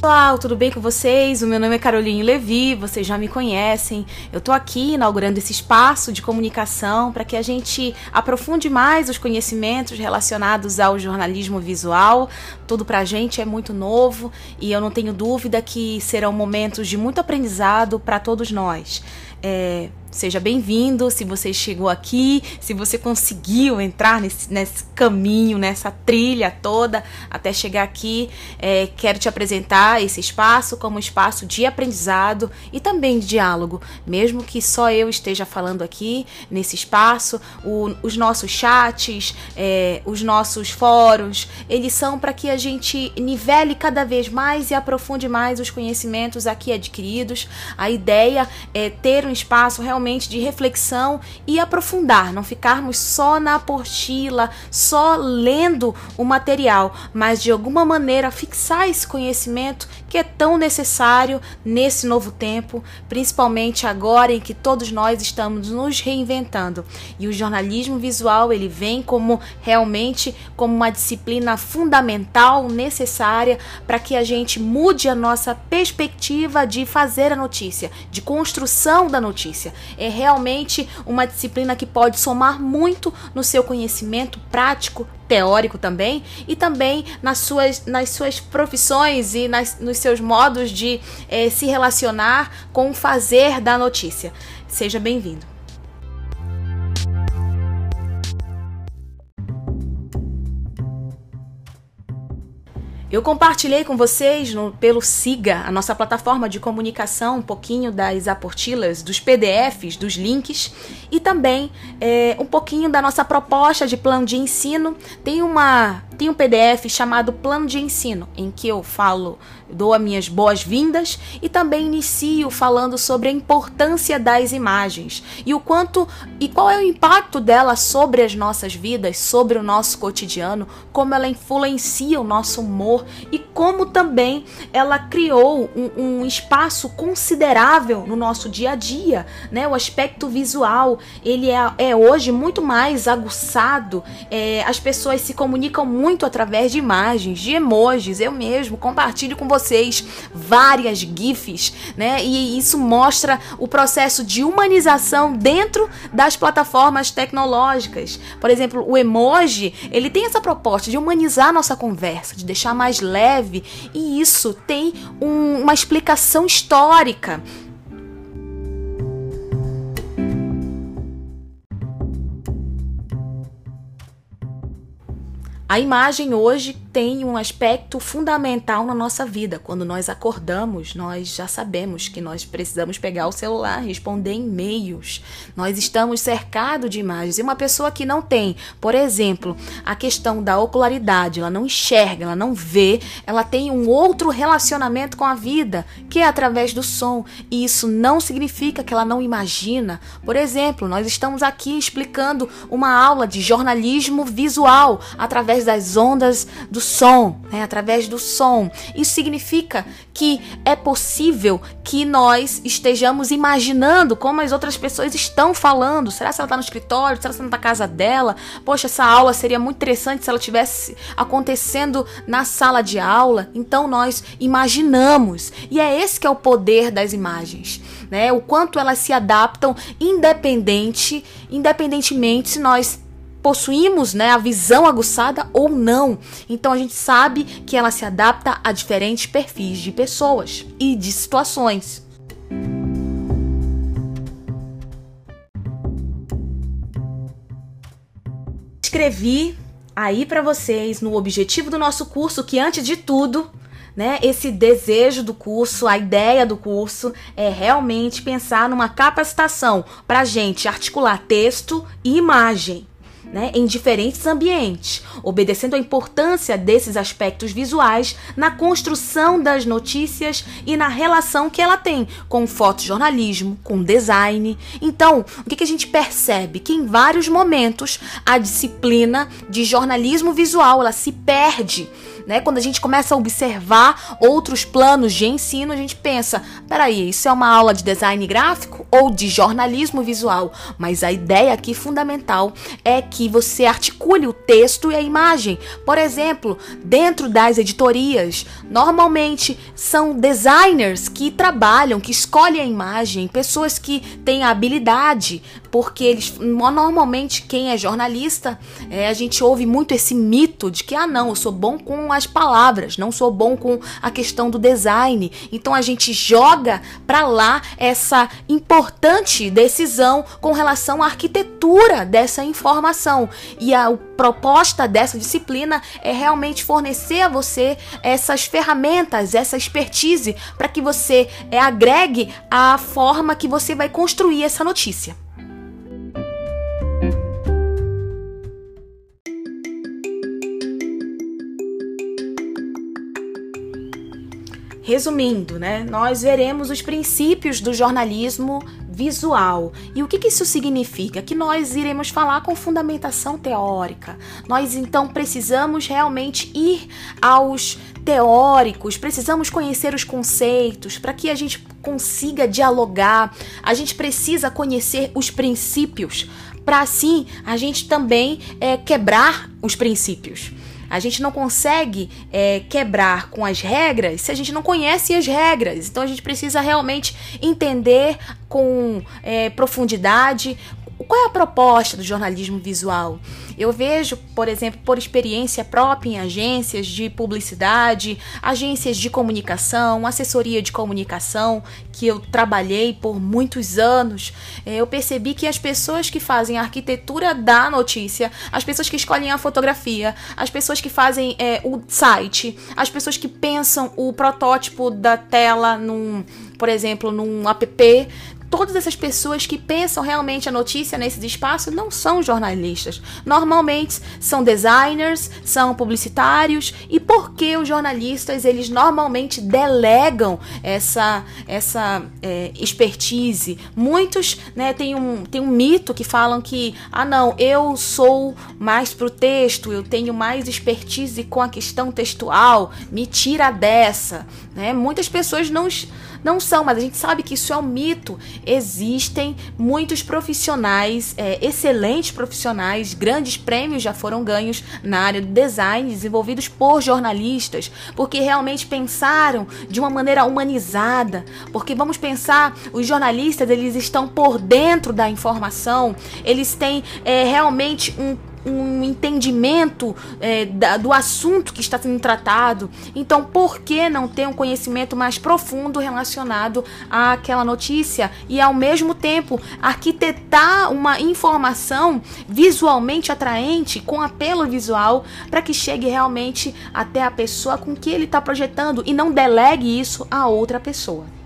Pessoal, tudo bem com vocês? O meu nome é Caroline Levi, vocês já me conhecem. Eu tô aqui inaugurando esse espaço de comunicação para que a gente aprofunde mais os conhecimentos relacionados ao jornalismo visual. Tudo pra gente é muito novo e eu não tenho dúvida que serão momentos de muito aprendizado para todos nós. É, Seja bem-vindo se você chegou aqui, se você conseguiu entrar nesse, nesse caminho, nessa trilha toda até chegar aqui. É, quero te apresentar esse espaço como um espaço de aprendizado e também de diálogo, mesmo que só eu esteja falando aqui nesse espaço. O, os nossos chats, é, os nossos fóruns, eles são para que a gente nivele cada vez mais e aprofunde mais os conhecimentos aqui adquiridos. A ideia é ter um espaço realmente realmente de reflexão e aprofundar, não ficarmos só na apostila, só lendo o material, mas de alguma maneira fixar esse conhecimento que é tão necessário nesse novo tempo, principalmente agora em que todos nós estamos nos reinventando. E o jornalismo visual, ele vem como realmente como uma disciplina fundamental, necessária para que a gente mude a nossa perspectiva de fazer a notícia, de construção da notícia é realmente uma disciplina que pode somar muito no seu conhecimento prático, teórico também, e também nas suas, nas suas profissões e nas, nos seus modos de eh, se relacionar com o fazer da notícia. Seja bem-vindo. Eu compartilhei com vocês no, pelo Siga, a nossa plataforma de comunicação, um pouquinho das aportilas, dos PDFs, dos links e também é, um pouquinho da nossa proposta de plano de ensino. Tem uma tem um PDF chamado Plano de Ensino, em que eu falo, dou as minhas boas-vindas e também inicio falando sobre a importância das imagens e o quanto e qual é o impacto dela sobre as nossas vidas, sobre o nosso cotidiano, como ela influencia o nosso humor e como também ela criou um, um espaço considerável no nosso dia a dia, né? O aspecto visual ele é, é hoje muito mais aguçado, é, as pessoas se comunicam muito através de imagens, de emojis. Eu mesmo compartilho com vocês várias GIFs, né? E isso mostra o processo de humanização dentro das plataformas tecnológicas. Por exemplo, o emoji, ele tem essa proposta de humanizar nossa conversa, de deixar mais leve, e isso tem um, uma explicação histórica. A imagem hoje tem um aspecto fundamental na nossa vida. Quando nós acordamos, nós já sabemos que nós precisamos pegar o celular, responder e-mails. Nós estamos cercados de imagens. E uma pessoa que não tem, por exemplo, a questão da ocularidade, ela não enxerga, ela não vê, ela tem um outro relacionamento com a vida, que é através do som. E isso não significa que ela não imagina. Por exemplo, nós estamos aqui explicando uma aula de jornalismo visual através das ondas do som, né? através do som. Isso significa que é possível que nós estejamos imaginando como as outras pessoas estão falando. Será que ela está no escritório? Será que ela está na casa dela? Poxa, essa aula seria muito interessante se ela tivesse acontecendo na sala de aula. Então nós imaginamos. E é esse que é o poder das imagens. Né? O quanto elas se adaptam independente, independentemente se nós possuímos né, a visão aguçada ou não. Então a gente sabe que ela se adapta a diferentes perfis de pessoas e de situações. Escrevi aí para vocês no objetivo do nosso curso que antes de tudo né? Esse desejo do curso, a ideia do curso é realmente pensar numa capacitação para gente articular texto e imagem né, em diferentes ambientes, obedecendo à importância desses aspectos visuais na construção das notícias e na relação que ela tem com fotojornalismo, com design. Então, o que, que a gente percebe? Que em vários momentos a disciplina de jornalismo visual ela se perde né? Quando a gente começa a observar outros planos de ensino, a gente pensa: peraí, isso é uma aula de design gráfico ou de jornalismo visual? Mas a ideia aqui fundamental é que você articule o texto e a imagem. Por exemplo, dentro das editorias, normalmente são designers que trabalham, que escolhem a imagem, pessoas que têm a habilidade, porque eles normalmente quem é jornalista, é, a gente ouve muito esse mito de que ah não, eu sou bom com as palavras, não sou bom com a questão do design. Então a gente joga para lá essa importante decisão com relação à arquitetura dessa informação. E a, proposta dessa disciplina é realmente fornecer a você essas ferramentas, essa expertise para que você é, agregue a forma que você vai construir essa notícia. Resumindo, né, nós veremos os princípios do jornalismo visual. E o que, que isso significa? Que nós iremos falar com fundamentação teórica. Nós então precisamos realmente ir aos teóricos, precisamos conhecer os conceitos para que a gente consiga dialogar. A gente precisa conhecer os princípios para assim a gente também é, quebrar os princípios. A gente não consegue é, quebrar com as regras se a gente não conhece as regras. Então a gente precisa realmente entender com é, profundidade qual é a proposta do jornalismo visual? Eu vejo, por exemplo, por experiência própria em agências de publicidade, agências de comunicação, assessoria de comunicação, que eu trabalhei por muitos anos, eh, eu percebi que as pessoas que fazem a arquitetura da notícia, as pessoas que escolhem a fotografia, as pessoas que fazem é, o site, as pessoas que pensam o protótipo da tela num, por exemplo, num app, todas essas pessoas que pensam realmente a notícia nesses espaços não são jornalistas. Normalmente são designers, são publicitários e porque os jornalistas eles normalmente delegam essa essa é, expertise. Muitos, né, tem um tem um mito que falam que ah não eu sou mais pro texto, eu tenho mais expertise com a questão textual, me tira dessa, né? Muitas pessoas não não são, mas a gente sabe que isso é um mito. Existem muitos profissionais, é, excelentes profissionais, grandes prêmios já foram ganhos na área do design, desenvolvidos por jornalistas, porque realmente pensaram de uma maneira humanizada. Porque vamos pensar, os jornalistas eles estão por dentro da informação, eles têm é, realmente um um entendimento é, da, do assunto que está sendo tratado. Então, por que não ter um conhecimento mais profundo relacionado àquela notícia e, ao mesmo tempo, arquitetar uma informação visualmente atraente, com apelo visual, para que chegue realmente até a pessoa com que ele está projetando e não delegue isso a outra pessoa?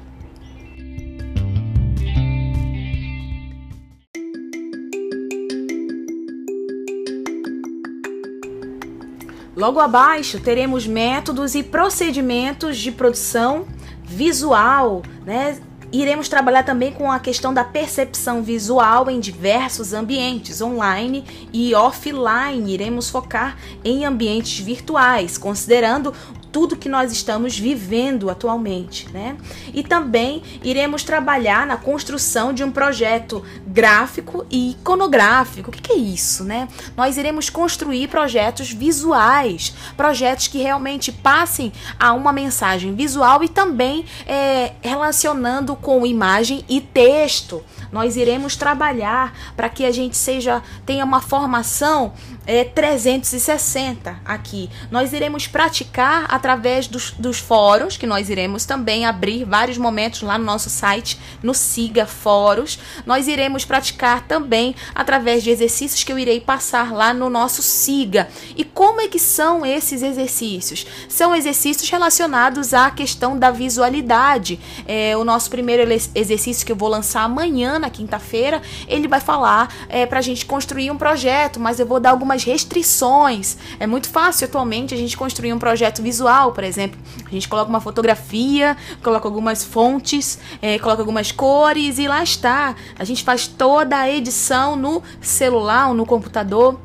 Logo abaixo teremos métodos e procedimentos de produção visual, né? Iremos trabalhar também com a questão da percepção visual em diversos ambientes, online e offline. Iremos focar em ambientes virtuais, considerando tudo que nós estamos vivendo atualmente, né? E também iremos trabalhar na construção de um projeto gráfico e iconográfico. O que, é isso, né? Nós iremos construir projetos visuais, projetos que realmente passem a uma mensagem visual e também é, relacionando com imagem e texto. Nós iremos trabalhar para que a gente seja tenha uma formação é, 360 aqui. Nós iremos praticar através dos, dos fóruns, que nós iremos também abrir vários momentos lá no nosso site, no Siga Fóruns. Nós iremos praticar também através de exercícios que eu irei passar lá no nosso Siga. E como é que são esses exercícios? São exercícios relacionados à questão da visualidade. É, o nosso primeiro exercício que eu vou lançar amanhã, na quinta-feira, ele vai falar é, para a gente construir um projeto, mas eu vou dar algumas restrições. É muito fácil atualmente a gente construir um projeto visual, por exemplo. A gente coloca uma fotografia, coloca algumas fontes, é, coloca algumas cores e lá está. A gente faz toda a edição no celular ou no computador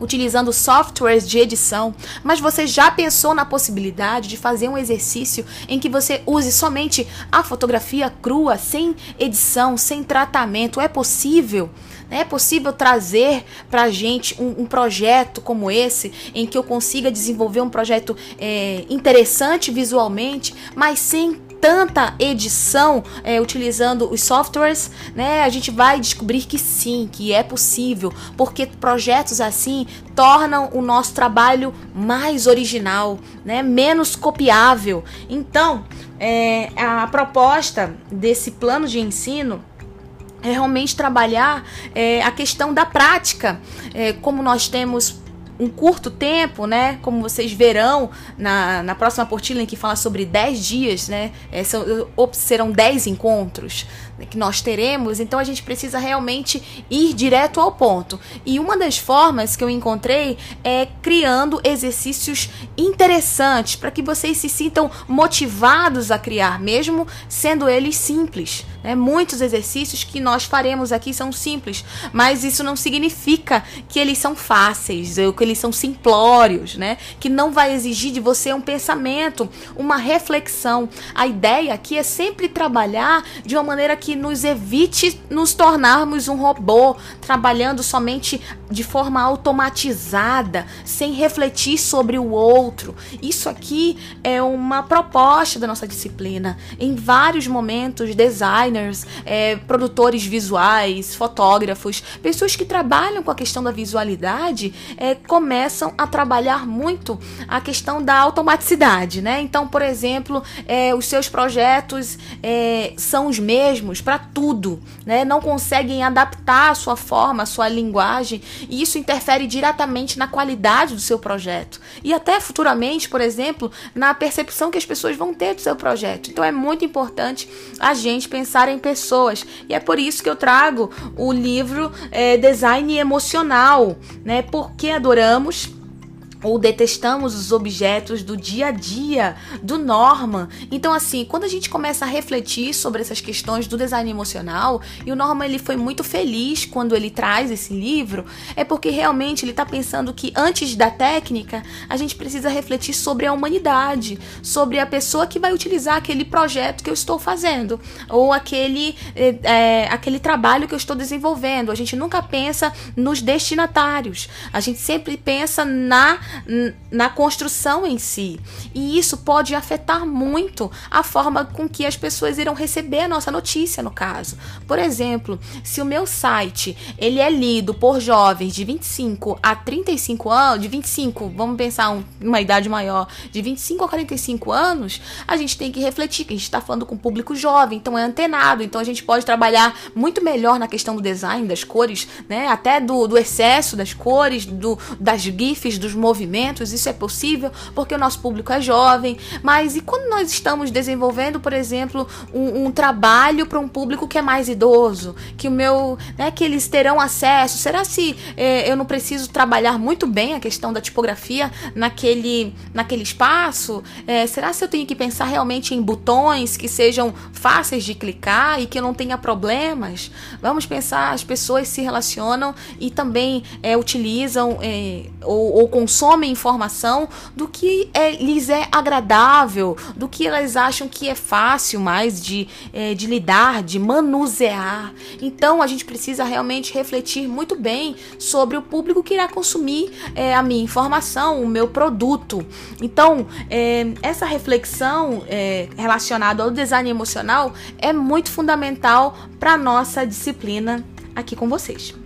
utilizando softwares de edição, mas você já pensou na possibilidade de fazer um exercício em que você use somente a fotografia crua, sem edição, sem tratamento? É possível? É possível trazer para a gente um, um, projeto como esse, em que eu consiga desenvolver um projeto é, interessante visualmente, mas sem tanta edição é, utilizando os softwares, né? A gente vai descobrir que sim, que é possível, porque projetos assim tornam o nosso trabalho mais original, né? Menos copiável. Então, é, a proposta desse plano de ensino é realmente trabalhar é, a questão da prática, é, como nós temos um curto tempo, né? Como vocês verão na, na próxima portilha em que fala sobre 10 dias, né? É, são, serão 10 encontros que nós teremos, então a gente precisa realmente ir direto ao ponto. E uma das formas que eu encontrei é criando exercícios interessantes para que vocês se sintam motivados a criar, mesmo sendo eles simples. Né? Muitos exercícios que nós faremos aqui são simples, mas isso não significa que eles são fáceis, ou que eles são simplórios, né? Que não vai exigir de você um pensamento, uma reflexão. A ideia aqui é sempre trabalhar de uma maneira que que nos evite nos tornarmos um robô, trabalhando somente de forma automatizada, sem refletir sobre o outro. Isso aqui é uma proposta da nossa disciplina. Em vários momentos, designers, é, produtores visuais, fotógrafos, pessoas que trabalham com a questão da visualidade, é, começam a trabalhar muito a questão da automaticidade, né? Então, por exemplo, é, os seus projetos é, são os mesmos para tudo, né? Não conseguem adaptar a sua forma, a sua linguagem, e isso interfere diretamente na qualidade do seu projeto e até futuramente, por exemplo, na percepção que as pessoas vão ter do seu projeto. Então é muito importante a gente pensar em pessoas e é por isso que eu trago o livro é, Design Emocional, né? Porque adoramos ou detestamos os objetos do dia a dia, do Norman. Então, assim, quando a gente começa a refletir sobre essas questões do design emocional, e o Norman ele foi muito feliz quando ele traz esse livro, é porque realmente ele está pensando que antes da técnica, a gente precisa refletir sobre a humanidade, sobre a pessoa que vai utilizar aquele projeto que eu estou fazendo, ou aquele, é, aquele trabalho que eu estou desenvolvendo. A gente nunca pensa nos destinatários, a gente sempre pensa na na construção em si. E isso pode afetar muito a forma com que as pessoas irão receber a nossa notícia, no caso. Por exemplo, se o meu site ele é lido por jovens de 25 a 35 anos, de 25, vamos pensar um, uma idade maior, de 25 a 45 anos, a gente tem que refletir que a gente está falando com público jovem, então é antenado, então a gente pode trabalhar muito melhor na questão do design, das cores, né? Até do, do excesso das cores, do, das GIFs, dos movimentos movimentos, isso é possível porque o nosso público é jovem, mas e quando nós estamos desenvolvendo, por exemplo, um, um trabalho para um público que é mais idoso, que o meu, né, que eles terão acesso, será se eh, eu não preciso trabalhar muito bem a questão da tipografia naquele, naquele espaço? Eh, será se eu tenho que pensar realmente em botões que sejam fáceis de clicar e que eu não tenha problemas? Vamos pensar, as pessoas se relacionam e também eh, utilizam ou, ou consomem consomem informação do que é, lhes é agradável, do que elas acham que é fácil mais de, é, de lidar, de manusear. Então a gente precisa realmente refletir muito bem sobre o público que irá consumir é, a minha informação, o meu produto. Então, é, essa reflexão é, relacionada ao design emocional é muito fundamental para a nossa disciplina aqui com vocês.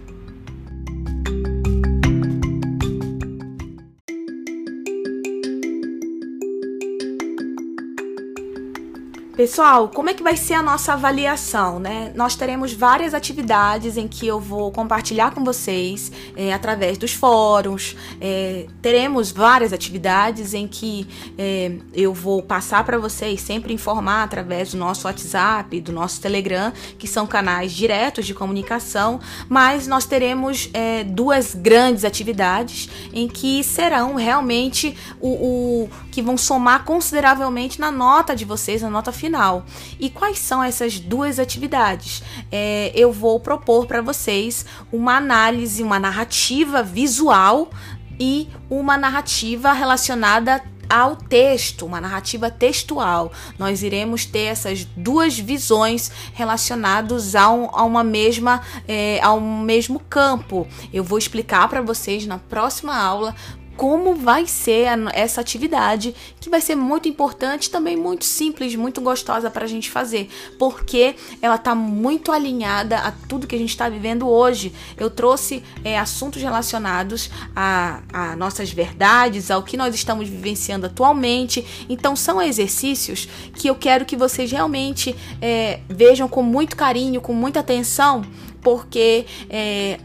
Pessoal, como é que vai ser a nossa avaliação, né? Nós teremos várias atividades em que eu vou compartilhar com vocês é, através dos fóruns. É, teremos várias atividades em que é, eu vou passar para vocês, sempre informar através do nosso WhatsApp, do nosso Telegram, que são canais diretos de comunicação. Mas nós teremos é, duas grandes atividades em que serão realmente o, o que vão somar consideravelmente na nota de vocês, na nota final abdominal. E quais são essas duas atividades? É, eu vou propor para vocês uma análise, uma narrativa visual e uma narrativa relacionada ao texto, uma narrativa textual. Nós iremos ter essas duas visões relacionadas a, um, a uma mesma, é, mesmo campo. Eu vou explicar para vocês na próxima aula como vai ser essa atividade, que vai ser muito importante, também muito simples, muito gostosa para a gente fazer, porque ela está muito alinhada a tudo que a gente está vivendo hoje. Eu trouxe é, assuntos relacionados a, a nossas verdades, ao que nós estamos vivenciando atualmente. Então, são exercícios que eu quero que vocês realmente é, vejam com muito carinho, com muita atenção, porque é,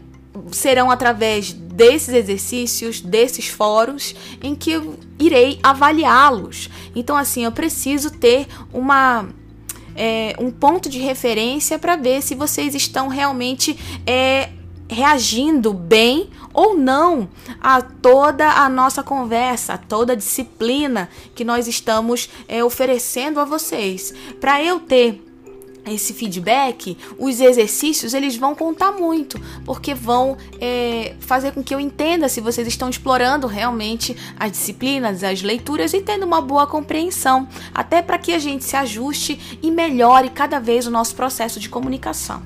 serão através desses exercícios, desses fóruns, em que eu irei avaliá-los. Então, assim, eu preciso ter uma. É, um ponto de referência para ver se vocês estão realmente é, reagindo bem ou não a toda a nossa conversa, a toda a disciplina que nós estamos é, oferecendo a vocês. Para eu ter esse feedback, os exercícios eles vão contar muito, porque vão é, fazer com que eu entenda se vocês estão explorando realmente as disciplinas, as leituras e tendo uma boa compreensão, até para que a gente se ajuste e melhore cada vez o nosso processo de comunicação.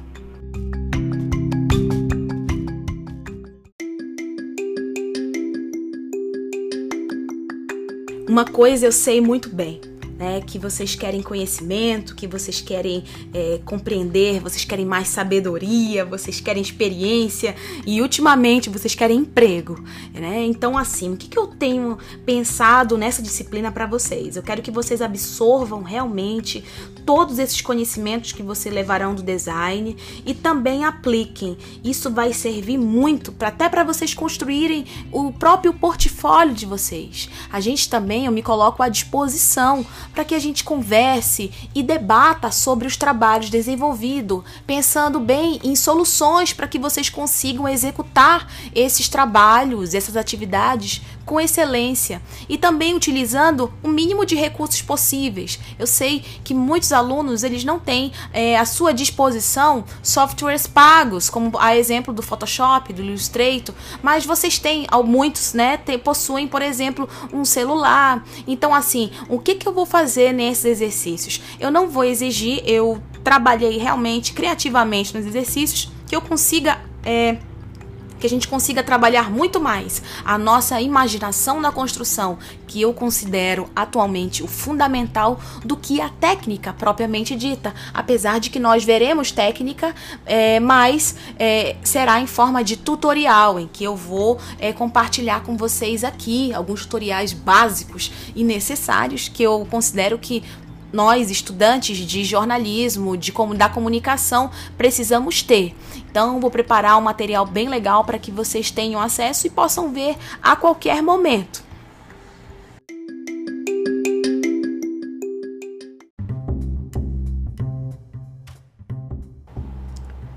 Uma coisa eu sei muito bem né? Que vocês querem conhecimento, que vocês querem é, compreender, vocês querem mais sabedoria, vocês querem experiência e ultimamente vocês querem emprego, né? Então, assim, o que, que eu tenho pensado nessa disciplina para vocês? Eu quero que vocês absorvam realmente todos esses conhecimentos que vocês levarão do design e também apliquem. Isso vai servir muito para até para vocês construírem o próprio portfólio de vocês. A gente também, eu me coloco à disposição para que a gente converse e debata sobre os trabalhos desenvolvidos, pensando bem em soluções para que vocês consigam executar esses trabalhos, essas atividades com excelência e também utilizando o mínimo de recursos possíveis. Eu sei que muitos alunos eles não têm é, à sua disposição softwares pagos, como a exemplo do Photoshop, do Illustrator, mas vocês têm, muitos, né, possuem, por exemplo, um celular. Então, assim, o que, que eu vou fazer nesses exercícios? Eu não vou exigir, eu trabalhei realmente criativamente nos exercícios que eu consiga é, que a gente consiga trabalhar muito mais a nossa imaginação na construção, que eu considero atualmente o fundamental do que a técnica propriamente dita. Apesar de que nós veremos técnica, é, mas é, será em forma de tutorial, em que eu vou é, compartilhar com vocês aqui alguns tutoriais básicos e necessários que eu considero que nós, estudantes de jornalismo, de como da comunicação, precisamos ter. Então, vou preparar um material bem legal para que vocês tenham acesso e possam ver a qualquer momento.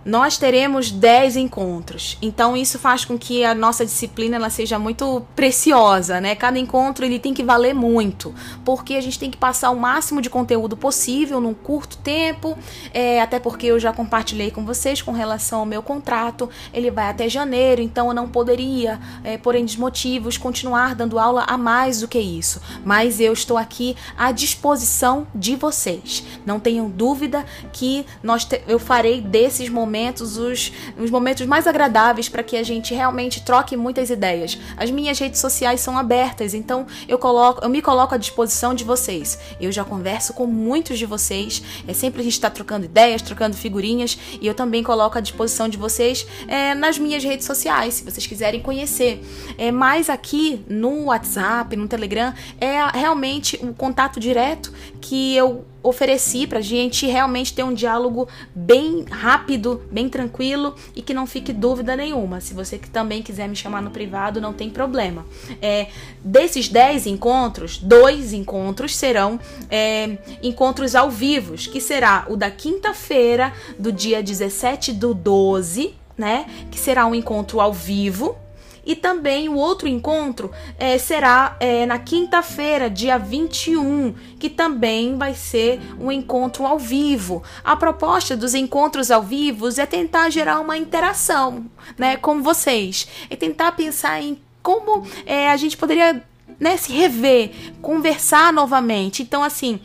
Nós teremos 10 encontros. Então isso faz com que a nossa disciplina ela seja muito preciosa, né? Cada encontro ele tem que valer muito, porque a gente tem que passar o máximo de conteúdo possível num curto tempo, é, até porque eu já compartilhei com vocês com relação ao meu contrato, ele vai até janeiro, então eu não poderia, é, por N motivos, continuar dando aula a mais do que isso. Mas eu estou aqui à disposição de vocês. Não tenham dúvida que nós eu farei desses momentos momentos, os, os momentos mais agradáveis para que a gente realmente troque muitas ideias. As minhas redes sociais são abertas, então eu coloco, eu me coloco à disposição de vocês. Eu já converso com muitos de vocês. É sempre a gente está trocando ideias, trocando figurinhas e eu também coloco à disposição de vocês é, nas minhas redes sociais, se vocês quiserem conhecer. É mais aqui no WhatsApp, no Telegram é realmente o um contato direto que eu ofereci para a gente realmente ter um diálogo bem rápido, bem tranquilo e que não fique dúvida nenhuma. Se você que também quiser me chamar no privado, não tem problema. É, desses 10 encontros, dois encontros serão é, encontros ao vivo, que será o da quinta-feira, do dia 17 do 12, né? Que será um encontro ao vivo E também o outro encontro é, será é, na quinta-feira, dia 21, que também vai ser um encontro ao vivo. A proposta dos encontros ao vivo é tentar gerar uma interação né, com vocês. É tentar pensar em como é, a gente poderia né, se rever, conversar novamente. Então, assim,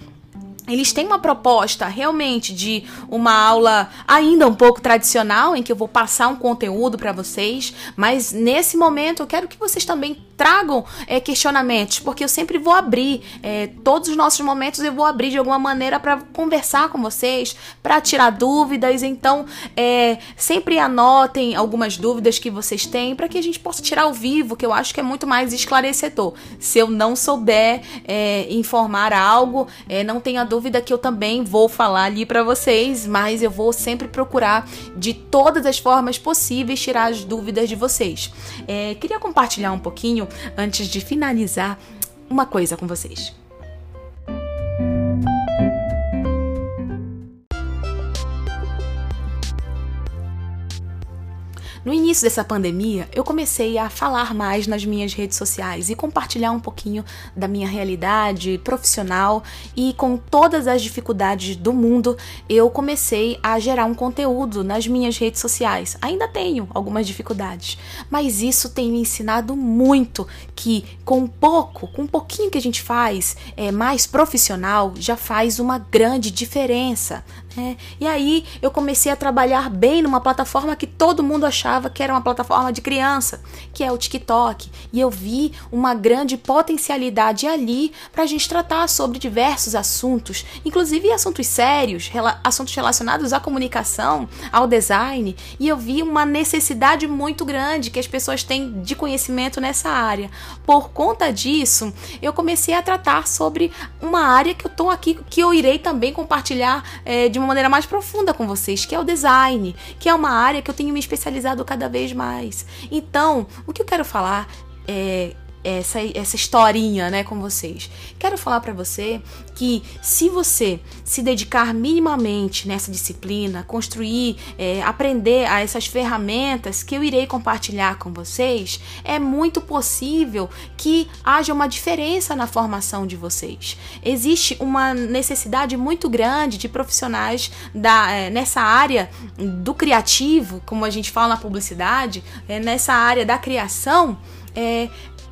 eles têm uma proposta realmente de uma aula ainda um pouco tradicional, em que eu vou passar um conteúdo para vocês, mas nesse momento eu quero que vocês também tragam é, questionamentos, porque eu sempre vou abrir, é, todos os nossos momentos eu vou abrir de alguma maneira para conversar com vocês, para tirar dúvidas. Então, é, sempre anotem algumas dúvidas que vocês têm para que a gente possa tirar ao vivo, que eu acho que é muito mais esclarecedor. Se eu não souber é, informar algo, é, não tenha dúvida dúvida que eu também vou falar ali para vocês, mas eu vou sempre procurar de todas as formas possíveis tirar as dúvidas de vocês. É, queria compartilhar um pouquinho antes de finalizar uma coisa com vocês. No início dessa pandemia, eu comecei a falar mais nas minhas redes sociais e compartilhar um pouquinho da minha realidade profissional e com todas as dificuldades do mundo, eu comecei a gerar um conteúdo nas minhas redes sociais. Ainda tenho algumas dificuldades, mas isso tem me ensinado muito que com pouco, com um pouquinho que a gente faz, é mais profissional, já faz uma grande diferença é, e aí eu comecei a trabalhar bem numa plataforma que todo mundo achava que era uma plataforma de criança, que é o TikTok. E eu vi uma grande potencialidade ali para a gente tratar sobre diversos assuntos, inclusive assuntos sérios, rela assuntos relacionados à comunicação, ao design. E eu vi uma necessidade muito grande que as pessoas têm de conhecimento nessa área. Por conta disso, eu comecei a tratar sobre uma área que eu estou aqui, que eu irei também compartilhar é, de uma maneira mais profunda com vocês, que é o design, que é uma área que eu tenho me especializado cada vez mais. Então, o que eu quero falar é essa, essa historinha, né, com vocês. Quero falar para você que se você se dedicar minimamente nessa disciplina, construir, é, aprender a essas ferramentas que eu irei compartilhar com vocês, é muito possível que haja uma diferença na formação de vocês. Existe uma necessidade muito grande de profissionais da, é, nessa área do criativo, como a gente fala na publicidade, é, nessa área da criação. É,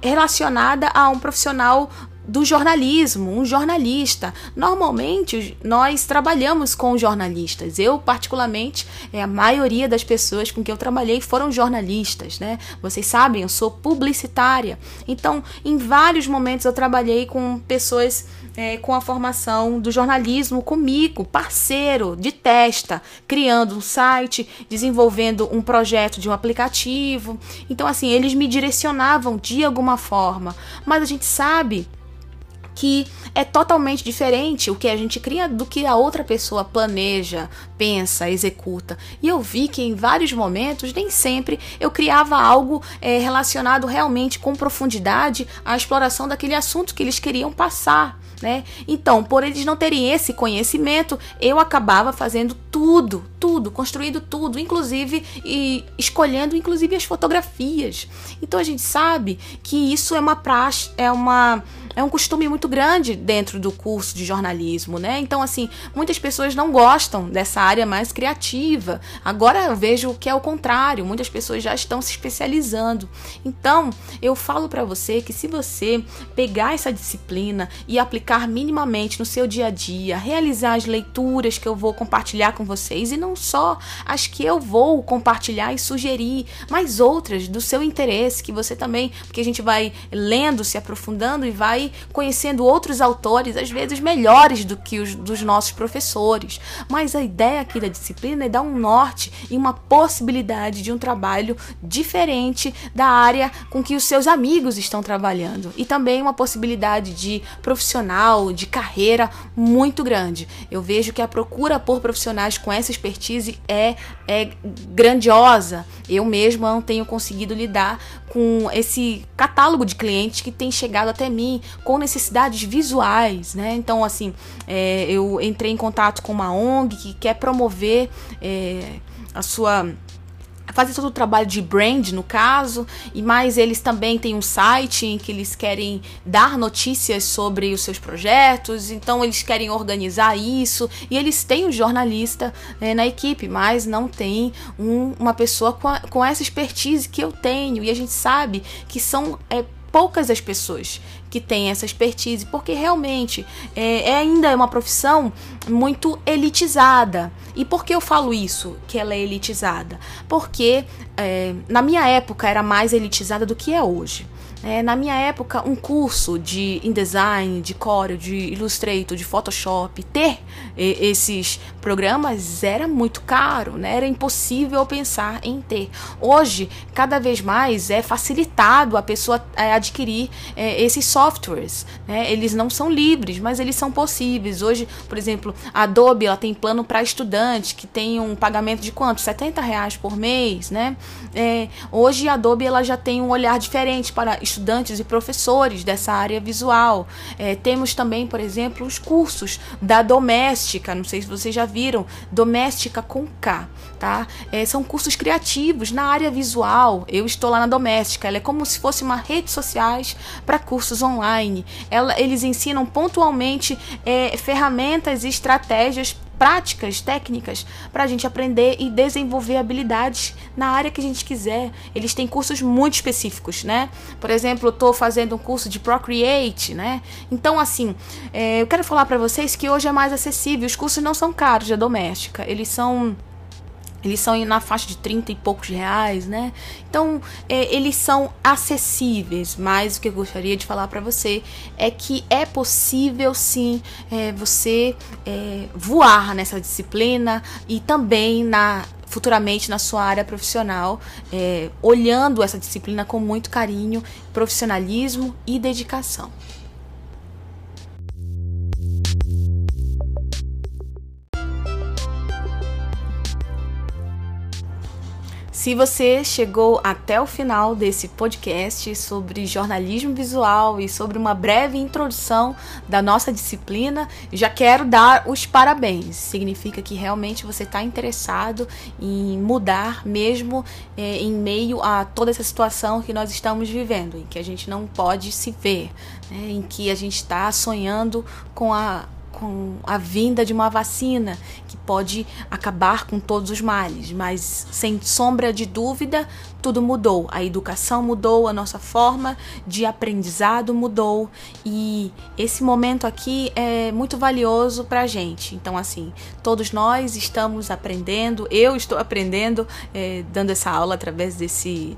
relacionada a um profissional do jornalismo, um jornalista. Normalmente nós trabalhamos com jornalistas. Eu, particularmente, é, a maioria das pessoas com que eu trabalhei foram jornalistas, né? Vocês sabem, eu sou publicitária. Então, em vários momentos eu trabalhei com pessoas é, com a formação do jornalismo comigo, parceiro de testa, criando um site, desenvolvendo um projeto de um aplicativo. Então, assim, eles me direcionavam de alguma forma. Mas a gente sabe que é totalmente diferente o que a gente cria do que a outra pessoa planeja, pensa, executa. E eu vi que em vários momentos, nem sempre, eu criava algo é, relacionado realmente com profundidade à exploração daquele assunto que eles queriam passar. Né? Então, por eles não terem esse conhecimento, eu acabava fazendo tudo, tudo, construindo tudo, inclusive e escolhendo inclusive as fotografias. Então a gente sabe que isso é uma praxe, é uma é um costume muito grande dentro do curso de jornalismo, né? Então, assim, muitas pessoas não gostam dessa área mais criativa. Agora eu vejo que é o contrário, muitas pessoas já estão se especializando. Então, eu falo para você que se você pegar essa disciplina e aplicar minimamente no seu dia a dia, realizar as leituras que eu vou compartilhar com vocês e não só as que eu vou compartilhar e sugerir, mas outras do seu interesse que você também, porque a gente vai lendo, se aprofundando e vai conhecendo outros autores, às vezes melhores do que os dos nossos professores. Mas a ideia aqui da disciplina é dar um norte e uma possibilidade de um trabalho diferente da área com que os seus amigos estão trabalhando. E também uma possibilidade de profissional, de carreira muito grande. Eu vejo que a procura por profissionais com essa expertise é, é grandiosa. Eu mesma não tenho conseguido lidar com esse catálogo de clientes que tem chegado até mim com necessidades visuais, né? Então, assim, é, eu entrei em contato com uma ONG que quer promover é, a sua fazer todo o trabalho de brand, no caso, e mais eles também têm um site em que eles querem dar notícias sobre os seus projetos, então eles querem organizar isso, e eles têm um jornalista é, na equipe, mas não tem um, uma pessoa com, a, com essa expertise que eu tenho, e a gente sabe que são é, poucas as pessoas que têm essa expertise, porque realmente é, é ainda é uma profissão muito elitizada. E por que eu falo isso, que ela é elitizada? Porque é, na minha época era mais elitizada do que é hoje. É, na minha época, um curso de InDesign, de Corel, de Illustrator, de Photoshop, ter e, esses programas era muito caro, né? Era impossível pensar em ter. Hoje, cada vez mais é facilitado a pessoa é, adquirir é, esses softwares. Né? Eles não são livres, mas eles são possíveis. Hoje, por exemplo, a Adobe ela tem plano para estudante que tem um pagamento de quanto? 70 reais por mês, né? É, hoje a Adobe ela já tem um olhar diferente para estudantes e professores dessa área visual. É, temos também, por exemplo, os cursos da Doméstica, não sei se vocês já viram, Doméstica com K, tá? É, são cursos criativos na área visual. Eu estou lá na Doméstica, ela é como se fosse uma rede sociais para cursos online. Ela, eles ensinam pontualmente é, ferramentas e estratégias práticas, técnicas, para a gente aprender e desenvolver habilidades na área que a gente quiser. Eles têm cursos muito específicos, né? Por exemplo, eu estou fazendo um curso de Procreate, né? Então, assim, é, eu quero falar para vocês que hoje é mais acessível. Os cursos não são caros da doméstica, eles são eles são na faixa de 30 e poucos reais, né? Então, é, eles são acessíveis, mas o que eu gostaria de falar para você é que é possível sim é, você é, voar nessa disciplina e também na futuramente na sua área profissional, é, olhando essa disciplina com muito carinho, profissionalismo e dedicação. Se você chegou até o final desse podcast sobre jornalismo visual e sobre uma breve introdução da nossa disciplina, já quero dar os parabéns. Significa que realmente você está interessado em mudar, mesmo é, em meio a toda essa situação que nós estamos vivendo, em que a gente não pode se ver, né, em que a gente está sonhando com a com a vinda de uma vacina que pode acabar com todos os males, mas sem sombra de dúvida, tudo mudou. A educação mudou, a nossa forma de aprendizado mudou e esse momento aqui é muito valioso para a gente. Então, assim, todos nós estamos aprendendo, eu estou aprendendo, é, dando essa aula através desse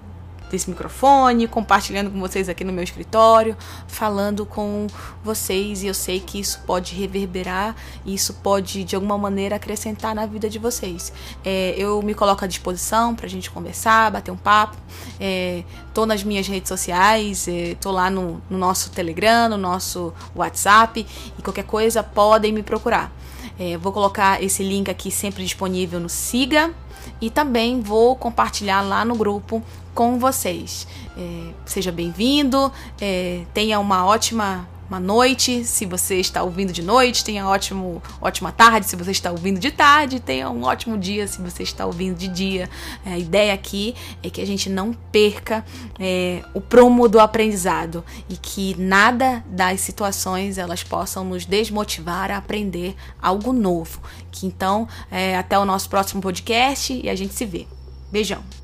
desse microfone, compartilhando com vocês aqui no meu escritório, falando com vocês e eu sei que isso pode reverberar, isso pode de alguma maneira acrescentar na vida de vocês. É, eu me coloco à disposição para a gente conversar, bater um papo. É, tô nas minhas redes sociais, é, tô lá no, no nosso Telegram, no nosso WhatsApp e qualquer coisa podem me procurar. É, vou colocar esse link aqui sempre disponível no Siga e também vou compartilhar lá no grupo com vocês. É, seja bem-vindo, é, tenha uma ótima uma noite, se você está ouvindo de noite, tenha ótimo, ótima tarde, se você está ouvindo de tarde, tenha um ótimo dia, se você está ouvindo de dia. É, a ideia aqui é que a gente não perca é, o prumo do aprendizado e que nada das situações elas possam nos desmotivar a aprender algo novo. Que então, é, até o nosso próximo podcast e a gente se vê. Beijão!